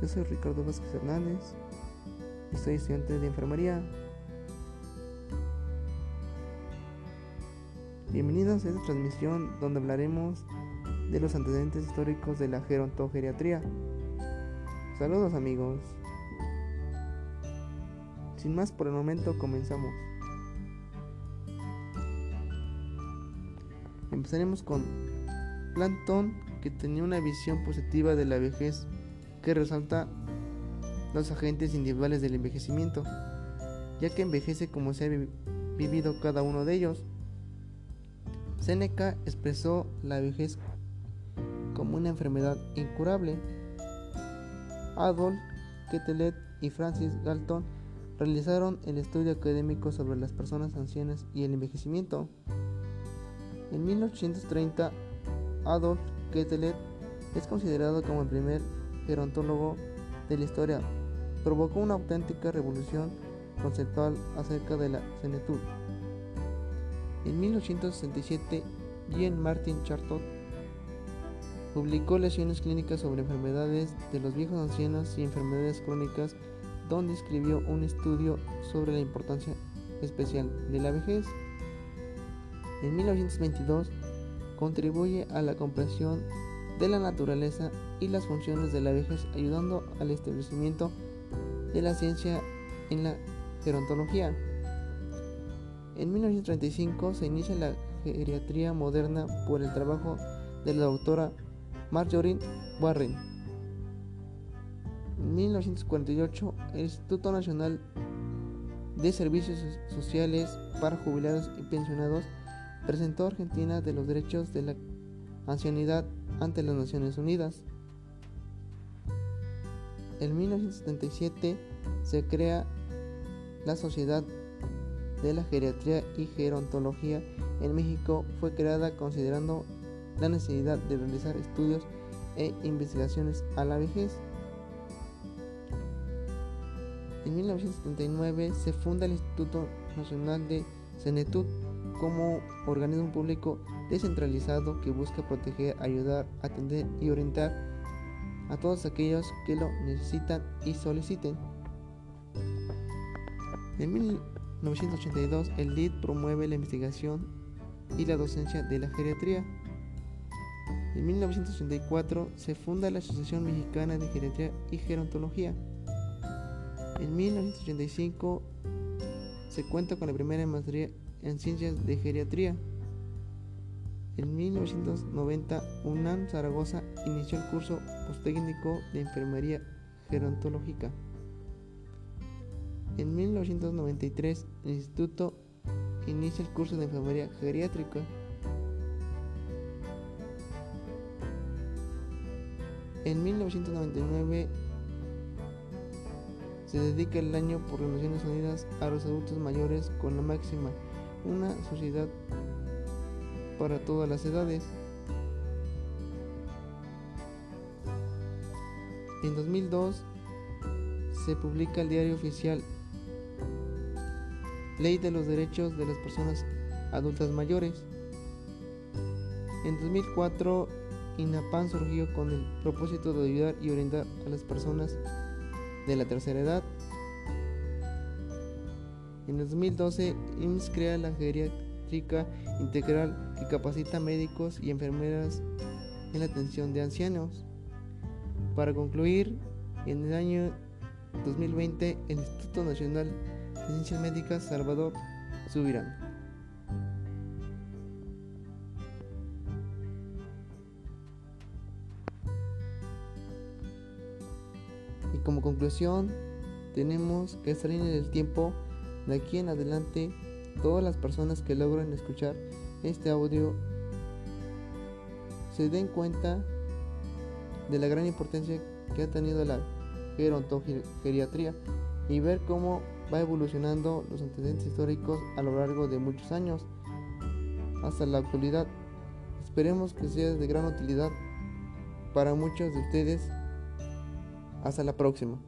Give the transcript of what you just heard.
Yo soy Ricardo Vázquez Hernández y soy estudiante de enfermería. Bienvenidos a esta transmisión donde hablaremos de los antecedentes históricos de la gerontogeriatría. Saludos amigos. Sin más por el momento comenzamos. Empezaremos con Planton, que tenía una visión positiva de la vejez que resalta los agentes individuales del envejecimiento, ya que envejece como se ha vivido cada uno de ellos. Seneca expresó la vejez como una enfermedad incurable. Adolf Quetelet y Francis Galton realizaron el estudio académico sobre las personas ancianas y el envejecimiento. En 1830, Adolf Quetelet es considerado como el primer gerontólogo de la historia. Provocó una auténtica revolución conceptual acerca de la senetud. En 1867, Jean Martin Chartot publicó lesiones clínicas sobre enfermedades de los viejos ancianos y enfermedades crónicas, donde escribió un estudio sobre la importancia especial de la vejez. En 1922 contribuye a la comprensión de la naturaleza y las funciones de la vejez, ayudando al establecimiento de la ciencia en la gerontología. En 1935 se inicia la geriatría moderna por el trabajo de la doctora Marjorie Warren. En 1948, el Instituto Nacional de Servicios Sociales para Jubilados y Pensionados presentó a Argentina de los derechos de la ancianidad ante las Naciones Unidas. En 1977 se crea la Sociedad de la Geriatría y Gerontología en México. Fue creada considerando la necesidad de realizar estudios e investigaciones a la vejez. En 1979 se funda el Instituto Nacional de Senetud como organismo público descentralizado que busca proteger, ayudar, atender y orientar a todos aquellos que lo necesitan y soliciten. En 1982, el LID promueve la investigación y la docencia de la geriatría. En 1984 se funda la Asociación Mexicana de Geriatría y Gerontología. En 1985 se cuenta con la primera maestría en Ciencias de Geriatría. En 1990, UNAM Zaragoza inició el curso posttécnico de Enfermería Gerontológica. En 1993, el instituto inicia el curso de Enfermería Geriátrica. En 1999 se dedica el año por las Naciones Unidas a los adultos mayores con la máxima una sociedad para todas las edades. En 2002 se publica el diario oficial Ley de los Derechos de las Personas Adultas Mayores. En 2004 INAPAN surgió con el propósito de ayudar y orientar a las personas de la tercera edad en 2012, IMSS crea la geriátrica integral que capacita médicos y enfermeras en la atención de ancianos. Para concluir, en el año 2020, el Instituto Nacional de Ciencias Médicas Salvador Subirán. Como conclusión, tenemos que salir en el tiempo de aquí en adelante, todas las personas que logren escuchar este audio se den cuenta de la gran importancia que ha tenido la gerontogeriatría y ver cómo va evolucionando los antecedentes históricos a lo largo de muchos años hasta la actualidad. Esperemos que sea de gran utilidad para muchos de ustedes. Hasta la próxima.